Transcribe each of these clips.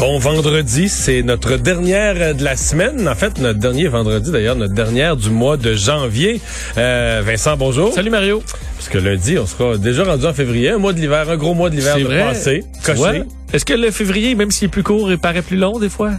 Bon vendredi, c'est notre dernière de la semaine. En fait, notre dernier vendredi d'ailleurs, notre dernière du mois de janvier. Euh, Vincent, bonjour. Salut Mario. Parce que lundi, on sera déjà rendu en février, un mois de l'hiver, un gros mois de l'hiver de vrai. passé. Coché. Est-ce que le février, même s'il est plus court, il paraît plus long des fois?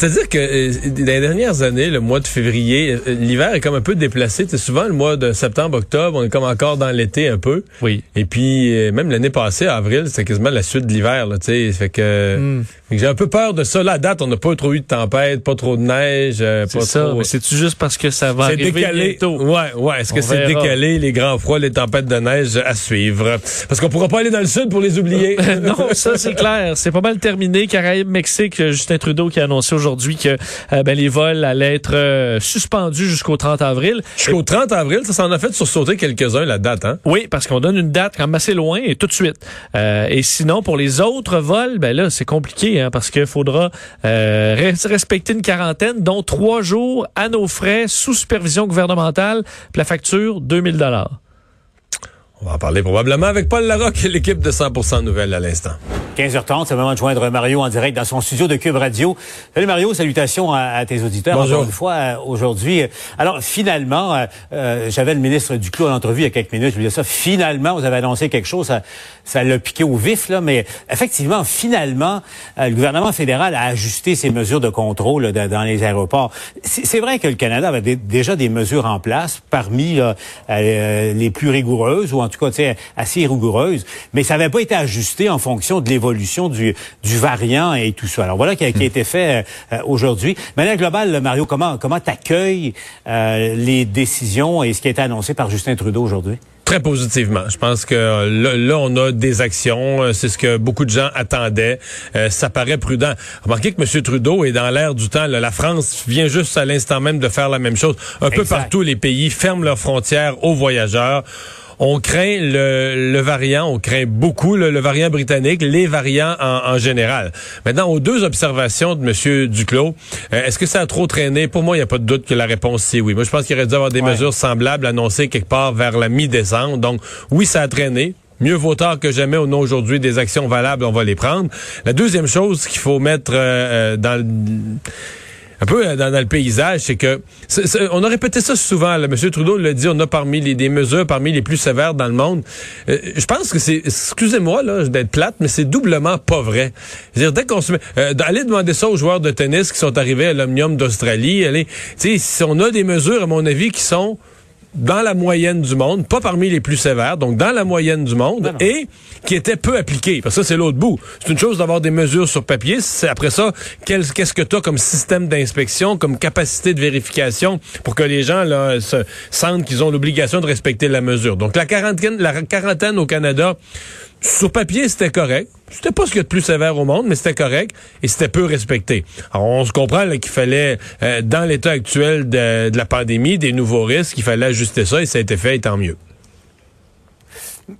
C'est-à-dire que euh, dans les dernières années, le mois de février, euh, l'hiver est comme un peu déplacé. C'est souvent le mois de septembre, octobre, on est comme encore dans l'été un peu. Oui. Et puis euh, même l'année passée, avril, c'était quasiment la suite de l'hiver. Là, tu sais. fait que, Hmm. fait que j'ai un peu peur de ça. À date, on n'a pas trop eu de tempête, pas trop de neige, euh, C'est pas ça. trop. C'est-tu juste parce que ça va arriver décalé. bientôt? Ouais, ouais. Est-ce que c'est décalé, les grands froids, les tempêtes de neige à suivre? Parce qu'on pourra pas aller dans le sud pour les oublier. non, ça c'est clair. C'est pas mal terminé. Caraïbes, Mexique, Justin Trudeau qui a annoncé aujourd'hui que euh, ben, les vols allaient être euh, suspendus jusqu'au 30 avril. Jusqu'au 30 avril, ça s'en a fait sursauter quelques-uns, la date, hein? Oui, parce qu'on donne une date quand même assez loin et tout de suite. Euh, et sinon, pour les autres vols, ben là, c'est compliqué hein, parce qu'il faudra euh, res- respecter une quarantaine, dont trois jours à nos frais, sous supervision gouvernementale, puis la facture 2000 dollars. On va en parler probablement avec Paul Larocque et l'équipe de 100% Nouvelles à l'instant. 15h30, c'est le moment de joindre Mario en direct dans son studio de Cube Radio. Salut Mario, salutations à, à tes auditeurs. Bonjour. Encore une fois, euh, aujourd'hui. Alors, finalement, euh, euh, j'avais le ministre Duclos en entrevue il y a quelques minutes. Je lui disais ça. Finalement, vous avez annoncé quelque chose. Ça, ça l'a piqué au vif, là. Mais effectivement, finalement, le gouvernement fédéral a ajusté ses mesures de contrôle là, dans- les aéroports. C'est vrai que le Canada avait dé- déjà des mesures en place, parmi là, les plus rigoureuses, ou en tout cas, tu sais, assez rigoureuses. Mais ça n'avait pas été ajusté en fonction de l'évolution du, du variant et tout ça. Alors voilà qui a, qui a été fait euh, aujourd'hui. De manière globale, Mario, comment comment t'accueilles euh, les décisions et ce qui a été annoncé par Justin Trudeau aujourd'hui? Très positivement. Je pense que euh, là, là, on a des actions. Euh, C'est ce que beaucoup de gens attendaient. Euh, ça paraît prudent. Remarquez que M. Trudeau est dans l'air du temps. là. La France vient juste à l'instant même de faire la même chose. Un peu partout, les pays ferment leurs frontières aux voyageurs. On craint le, le variant, on craint beaucoup le, le variant britannique, les variants en, en général. Maintenant, aux deux observations de M. Duclos, euh, est-ce que ça a trop traîné? Pour moi, il n'y a pas de doute que la réponse, c'est oui. Moi, je pense qu'il aurait dû avoir des Ouais. mesures semblables annoncées quelque part vers la mi-décembre. Donc, oui, ça a traîné. Mieux vaut tard que jamais. On a aujourd'hui des actions valables, on va les prendre. La deuxième chose qu'il faut mettre euh, euh, dans le un peu euh, dans, dans le paysage, c'est que c'est- c'est- on a répété ça souvent. Là. M. Trudeau l'a dit, on a parmi les des mesures parmi les plus sévères dans le monde. Euh, je pense que c'est, excusez-moi là d'être plate, mais c'est doublement pas vrai. C'est-à-dire dès qu'on se met, euh, allez demander ça aux joueurs de tennis qui sont arrivés à l'Omnium d'Australie. Allez, tu sais, si on a des mesures à mon avis qui sont dans la moyenne du monde, pas parmi les plus sévères, donc dans la moyenne du monde, et qui étaient peu appliquées. Parce que ça, c'est l'autre bout. C'est une chose d'avoir des mesures sur papier. C'est après ça, qu'est-ce que tu as comme système d'inspection, comme capacité de vérification pour que les gens là, se sentent qu'ils ont l'obligation de respecter la mesure. Donc la quarantaine, la quarantaine au Canada, sur papier, c'était correct. C'était pas ce qu'il y a de plus sévère au monde, mais c'était correct et c'était peu respecté. Alors, on se comprend qu'il fallait, euh, dans l'état actuel de, de la pandémie, des nouveaux risques, il fallait ajuster ça et ça a été fait et tant mieux.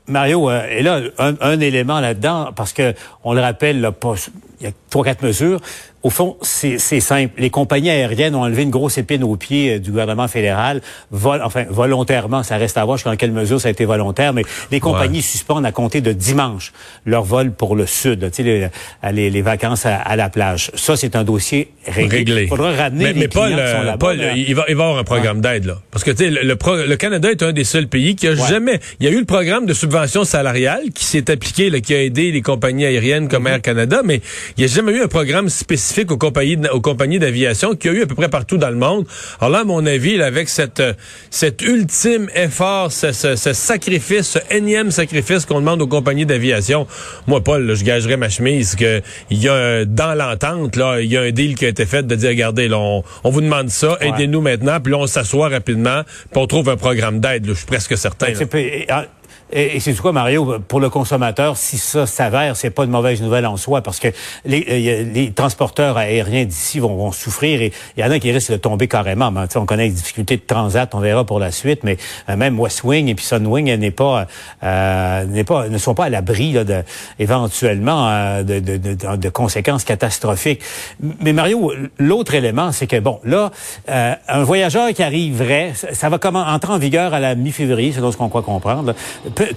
Mario, euh, et là, un, un élément là-dedans, parce que on le rappelle, là, pas- il y a trois, quatre mesures. Au fond, c'est simple. Les compagnies aériennes ont enlevé une grosse épine au pied euh, du gouvernement fédéral, vol, enfin volontairement. Ça reste à voir jusqu'à quelle mesure ça a été volontaire, mais les compagnies suspendent à compter de dimanche leur vol pour le sud, là, tu sais, les, les, les vacances à, à la plage. Ça, c'est un dossier réglé. réglé. Il faudra ramener mais, les mais Paul, qui sont euh. Paul, il, va, il va y avoir un programme d'aide là, parce que tu sais le, le, pro- le Canada est un des seuls pays qui a jamais, il y a eu le programme de subvention salariale qui s'est appliqué, là, qui a aidé les compagnies aériennes comme Mhm. Air Canada, mais il n'y a jamais eu un programme spécifique aux compagnies, aux compagnies d'aviation qu'il y a eu à peu près partout dans le monde. Alors là, à mon avis, avec cette, cet ultime effort, ce, ce, sacrifice, ce énième sacrifice qu'on demande aux compagnies d'aviation, moi, Paul, je gagerais ma chemise qu'il y a dans l'entente, là, il y a un deal qui a été fait de dire, regardez, là, on, vous demande ça, aidez-nous maintenant, puis là, on s'assoit rapidement, puis on trouve un programme d'aide. Je suis presque certain. Ben, et, c'est quoi, Mario, pour le consommateur, si ça s'avère, c'est pas une mauvaise nouvelle en soi, parce que les, euh, les transporteurs aériens d'ici vont, vont, souffrir et il y en a qui risquent de tomber carrément. On connaît les difficultés de transat, on verra pour la suite, mais euh, même West Wing et puis Sunwing n'est pas, euh, pas, ne sont pas à l'abri de, éventuellement euh, de, de, de, de, conséquences catastrophiques. Mais Mario, l'autre élément, c'est que bon, là, un voyageur qui arriverait, ça va comment entrer en vigueur à la mi-février, c'est ce qu'on croit comprendre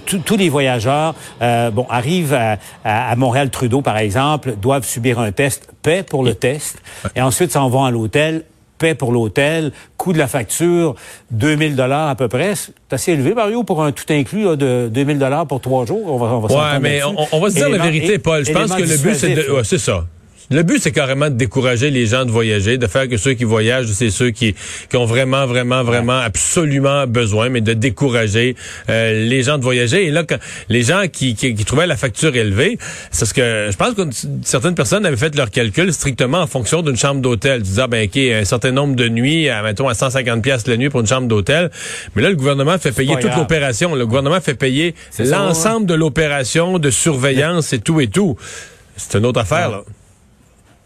tous les voyageurs, euh, bon, arrivent à, Montréal-Trudeau, par exemple, doivent subir un test, paient pour le test, et ensuite s'en vont à l'hôtel, paient pour l'hôtel, coût de la facture, 2000 dollars à peu près. C'est assez élevé, Mario, pour un tout inclus de 2000 dollars pour trois jours. On va, on va ouais, mais on, va se dire la vérité, Paul. Je pense que le but, c'est de... Ouais, c'est ça. Le but, c'est carrément de décourager les gens de voyager, de faire que ceux qui voyagent, c'est ceux qui, qui ont vraiment, vraiment, vraiment absolument besoin, mais de décourager euh, les gens de voyager. Et là, quand, les gens qui, qui, trouvaient la facture élevée, c'est ce que je pense que certaines personnes avaient fait leur calcul strictement en fonction d'une chambre d'hôtel. Disaient, ah, ben, OK, un certain nombre de nuits, à, mettons, à 150 pièces la nuit pour une chambre d'hôtel. Mais là, le gouvernement fait payer toute l'opération. Le gouvernement fait payer l'ensemble de l'opération de surveillance et tout et tout. C'est une autre affaire, là.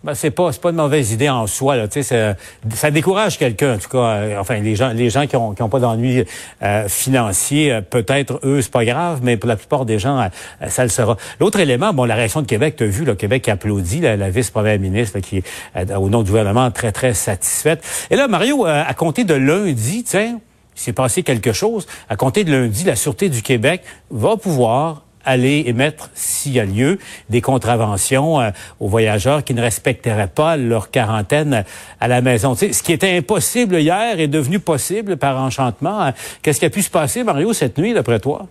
Ben, c'est pas c'est pas une mauvaise idée en soi là, sais ça décourage quelqu'un en tout cas euh, enfin les gens les gens qui ont qui ont pas d'ennuis euh, financiers euh, peut-être eux c'est pas grave mais pour la plupart des gens ça le sera. L'autre élément bon la réaction de Québec tu as vu le Québec applaudit la, vice-première ministre qui est au nom du gouvernement très très satisfaite. Et là Mario à compter de lundi, tiens, il s'est passé quelque chose, à compter de lundi la sûreté du Québec va pouvoir aller émettre, s'il y a lieu, des contraventions euh, aux voyageurs qui ne respecteraient pas leur quarantaine à la maison. Ce qui était impossible hier est devenu possible par enchantement. Qu'est-ce qui a pu se passer, Mario, cette nuit, d'après toi?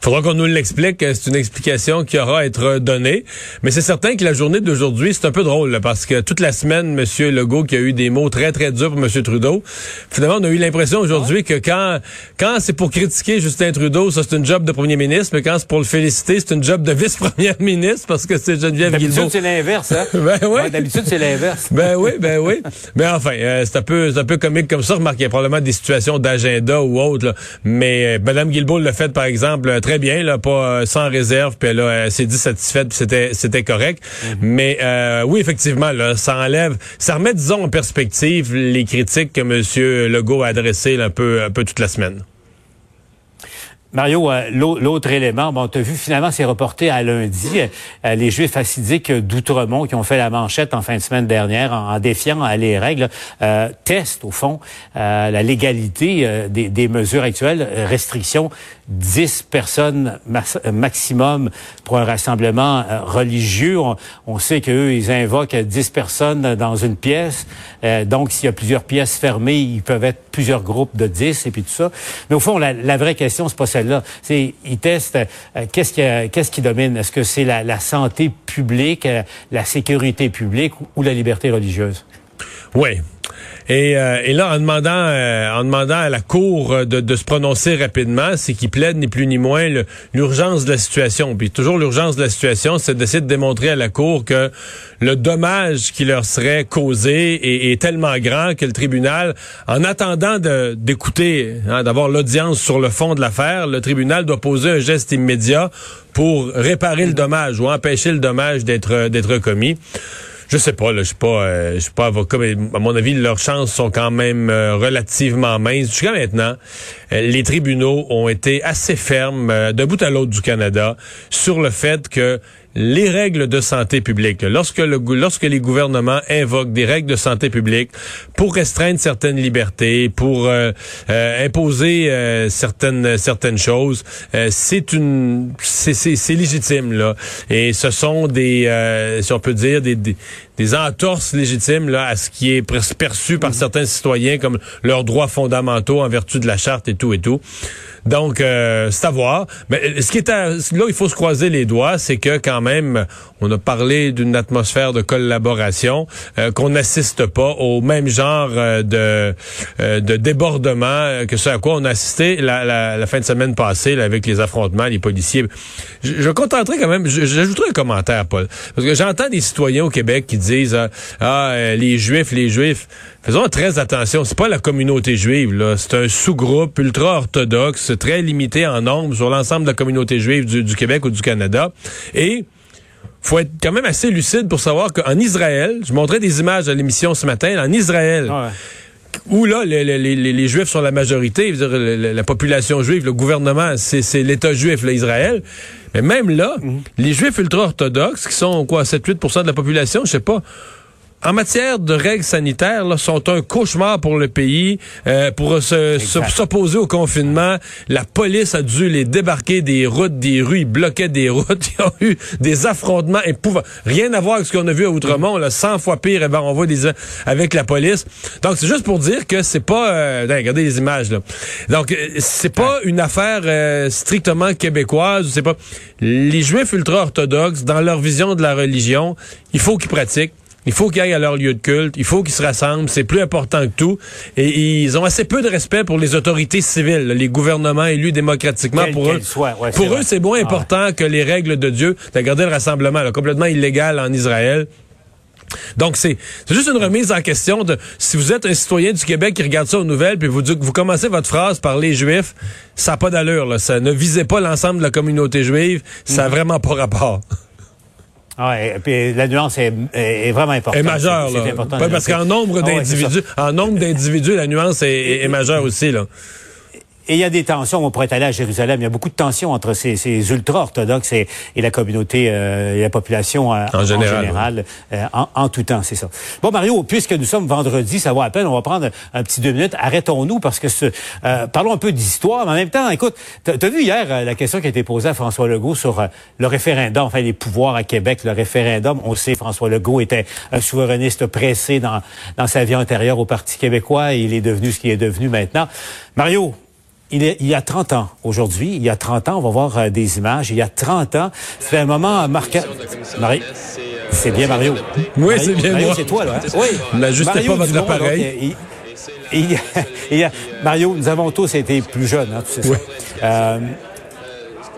Faudra qu'on nous l'explique. C'est une explication qui aura à être donnée. Mais c'est certain que la journée d'aujourd'hui, c'est un peu drôle parce que toute la semaine, M. Legault qui a eu des mots très, très durs pour M. Trudeau, finalement, on a eu l'impression aujourd'hui que quand, quand c'est pour critiquer Justin Trudeau, ça c'est une job de premier ministre, mais quand c'est pour le féliciter, c'est une job de vice-première ministre parce que c'est Geneviève Guilbeault. D'habitude, c'est l'inverse, hein? ben oui. D'habitude, c'est l'inverse. ben oui, ben oui. Mais enfin, euh, c'est un peu, c'est un peu comique comme ça. Remarquez, il y a probablement des situations d'agenda ou autre, Mais euh, Mme Guilbeault l'a fait, par exemple, très bien, là, pas euh, sans réserve, puis là, elle s'est dit satisfaite, puis c'était c'était correct. Mhm. Mais euh, oui, effectivement, là, ça enlève, ça remet, disons, en perspective les critiques que M. Legault a adressées un peu un peu toute la semaine. Mario, euh, l'autre élément, bon, tu as vu, finalement, c'est reporté à lundi. Euh, les Juifs assidiques d'Outremont qui ont fait la manchette en fin de semaine dernière en, défiant les règles, euh, testent, au fond, la légalité des, mesures actuelles, restrictions 10 personnes maximum pour un rassemblement religieux. On, sait qu'eux, ils invoquent 10 personnes dans une pièce. donc, s'il y a plusieurs pièces fermées, ils peuvent être plusieurs groupes de 10 et puis tout ça. Mais au fond, la, la vraie question, c'est pas celle C'est, ils testent euh, qu'est-ce qui, qu'est-ce qui domine? Est-ce que c'est la, santé publique, euh, la sécurité publique ou la liberté religieuse? Oui, et, euh, et, là, en demandant, en demandant à la Cour de, de se prononcer rapidement, c'est qu'il plaide ni plus ni moins l'urgence de la situation. Puis toujours l'urgence de la situation, c'est d'essayer de démontrer à la Cour que le dommage qui leur serait causé est, tellement grand que le tribunal, en attendant d'écouter, hein, d'avoir l'audience sur le fond de l'affaire, le tribunal doit poser un geste immédiat pour réparer le dommage ou empêcher le dommage d'être commis. Je sais pas, là, je suis pas, euh, je suis pas avocat, mais à mon avis, leurs chances sont quand même euh, relativement minces. Jusqu'à maintenant, euh, les tribunaux ont été assez fermes d'un bout à l'autre du Canada sur le fait que les règles de santé publique. Lorsque, le, lorsque les gouvernements invoquent des règles de santé publique pour restreindre certaines libertés, pour euh, euh, imposer euh, certaines certaines choses, c'est une c'est légitime là. Et ce sont des si on peut dire des, des, des entorses légitimes là, à ce qui est perçu par certains citoyens comme leurs droits fondamentaux en vertu de la charte et tout et tout. Donc, euh, c'est à voir. Mais ce qui est là, il faut se croiser les doigts, c'est que quand même, on a parlé d'une atmosphère de collaboration, euh, qu'on n'assiste pas au même genre euh, de, de débordement que ce à quoi on a assisté la, la, fin de semaine passée là, avec les affrontements, les policiers. Je, je contenterai quand même, j'ajouterai un commentaire, Paul, parce que j'entends des citoyens au Québec qui disent ah les Juifs, les Juifs. Faisons très attention, c'est pas la communauté juive, là. C'est un sous-groupe ultra-orthodoxe, très limité en nombre sur l'ensemble de la communauté juive du, Québec ou du Canada. Et faut être quand même assez lucide pour savoir qu'en Israël, je montrais des images à l'émission ce matin, en Israël, où là, les, Juifs sont la majorité, la, population juive, le gouvernement, c'est l'État juif, l'Israël. Mais même là, mhm. les Juifs ultra-orthodoxes, qui sont quoi, 7-8% de la population, je sais pas, en matière de règles sanitaires, là, sont un cauchemar pour le pays. Euh, pour s'opposer au confinement, la police a dû les débarquer des routes, des rues. Ils bloquaient des routes. Ils ont eu des affrontements épouvantables. Rien à voir avec ce qu'on a vu à Outremont. Là, 100 fois pire. Et ben, on voit des avec la police. Donc, c'est juste pour dire que c'est pas... Euh, regardez les images. Là. Donc, euh, c'est pas une affaire euh, strictement québécoise. C'est pas... Les Juifs ultra-orthodoxes, dans leur vision de la religion, il faut qu'ils pratiquent. Il faut qu'ils aillent à leur lieu de culte. Il faut qu'ils se rassemblent. C'est plus important que tout. Et ils ont assez peu de respect pour les autorités civiles, les gouvernements élus démocratiquement. pour eux, pour eux, c'est moins ah important que les règles de Dieu. de garder le rassemblement, complètement illégal en Israël. Donc, c'est juste une remise en question de si vous êtes un citoyen du Québec qui regarde ça aux nouvelles, puis vous, vous commencez votre phrase par les Juifs, ça n'a pas d'allure. Ça ne visait pas l'ensemble de la communauté juive. Ça n'a mm-hmm. vraiment pas rapport. Ah, et puis la nuance est, est vraiment importante. Est majeure, là. Important parce qu'en nombre ah d'individus, en nombre d'individus, la nuance est, est majeure aussi, là. Et il y a des tensions. On pourrait aller à Jérusalem. Il y a beaucoup de tensions entre ces, ces ultra-orthodoxes et, et, la communauté euh, et la population euh, en, général, euh, en, en, tout temps, c'est ça. Bon, Mario, puisque nous sommes vendredi, ça va à peine. On va prendre un petit deux minutes. Arrêtons-nous parce que ce, parlons un peu d'histoire. Mais en même temps, écoute, tu as, vu hier la question qui a été posée à François Legault sur le référendum, enfin les pouvoirs à Québec, le référendum. On sait, François Legault était un souverainiste pressé dans, dans sa vie antérieure au Parti québécois et il est devenu ce qu'il est devenu maintenant. Mario, il, est, il y a 30 ans, aujourd'hui, il y a 30 ans, on va voir euh, des images, il y a 30 ans, c'est un moment marquant. Marie, c'est bien Mario. Oui, c'est bien Mario, c'est toi, là. Hein? Oui. N'ajustez pas votre appareil. Mario, nous avons tous été plus jeunes, hein, tu sais ça. Euh,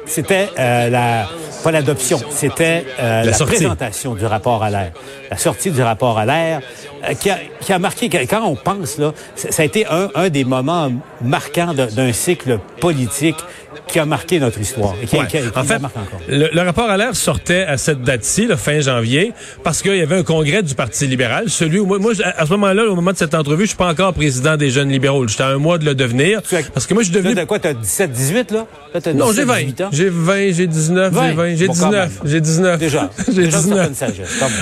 c'était euh, la pas l'adoption, c'était euh, la, présentation du rapport à l'air, la sortie du rapport à l'air, euh, qui, a, qui a marqué. Quand on pense là, ça a été un, un des moments marquants d'un cycle politique qui a marqué notre histoire et qui, en fait, marque encore. Le, rapport à l'air sortait à cette date-ci, le fin janvier, parce qu'il y avait un congrès du Parti libéral. Celui où moi, moi à ce moment-là, au moment de cette entrevue, je suis pas encore président des jeunes libéraux. J'étais à un mois de le devenir. Parce que moi, je suis devenu. T'as quoi, t'as 17, 18 là? non, j'ai 20. J'ai 20, j'ai 19, j'ai 20, j'ai 19, j'ai 19. Déjà. j'ai 19.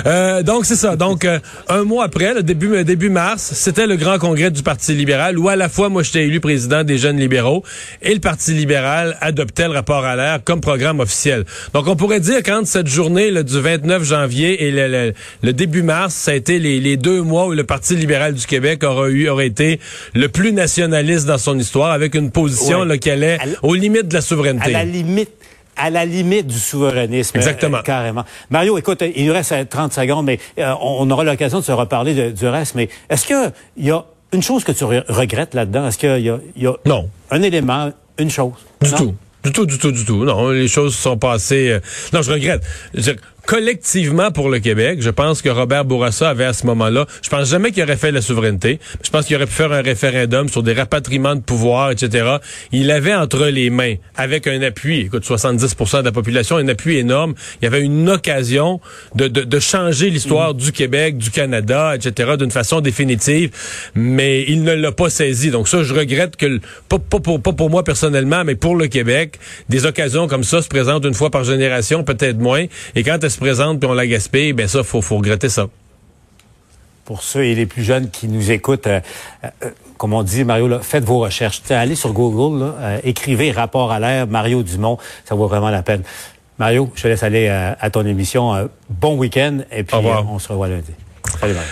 Euh, donc c'est ça. Donc euh, un mois après, le début début mars, c'était le grand congrès du Parti libéral où à la fois moi j'étais élu président des jeunes libéraux et le Parti libéral adoptait le rapport à l'air comme programme officiel. Donc, on pourrait dire qu'entre cette journée là, du 29 janvier et le, début mars, ça a été les, deux mois où le Parti libéral du Québec aura eu aurait été le plus nationaliste dans son histoire, avec une position là, qui allait aux limites de la souveraineté. À la limite à la limite du souverainisme. Exactement. Euh, carrément. Mario, écoute, il nous reste 30 secondes, mais euh, on aura l'occasion de se reparler du reste. Mais est-ce qu'il y a une chose que tu regrettes là-dedans? Est-ce qu'il y, y, a non. un élément, une chose? Du tout. Du tout, du tout, du tout. Non, les choses sont passées. Euh, non, je regrette collectivement pour le Québec, je pense que Robert Bourassa avait à ce moment-là, je pense jamais qu'il aurait fait la souveraineté. Je pense qu'il aurait pu faire un référendum sur des rapatriements de pouvoir, etc. Il avait entre les mains, avec un appui, écoute, 70% de la population, un appui énorme. Il y avait une occasion de, de, de changer l'histoire mm. du Québec, du Canada, etc. d'une façon définitive, mais il ne l'a pas saisi. Donc ça, je regrette que, pas, pas, pour, pas pour moi personnellement, mais pour le Québec, des occasions comme ça se présentent une fois par génération, peut-être moins. Et quand présente puis on la gaspille, ben ça, faut, faut regretter ça. Pour ceux et les plus jeunes qui nous écoutent, euh, euh, comme on dit, Mario, faites vos recherches. allez sur Google, euh, écrivez rapport à l'air Mario Dumont, ça vaut vraiment la peine. Mario, je te laisse aller à ton émission. bon week-end et puis on se revoit lundi. Salut, Mario.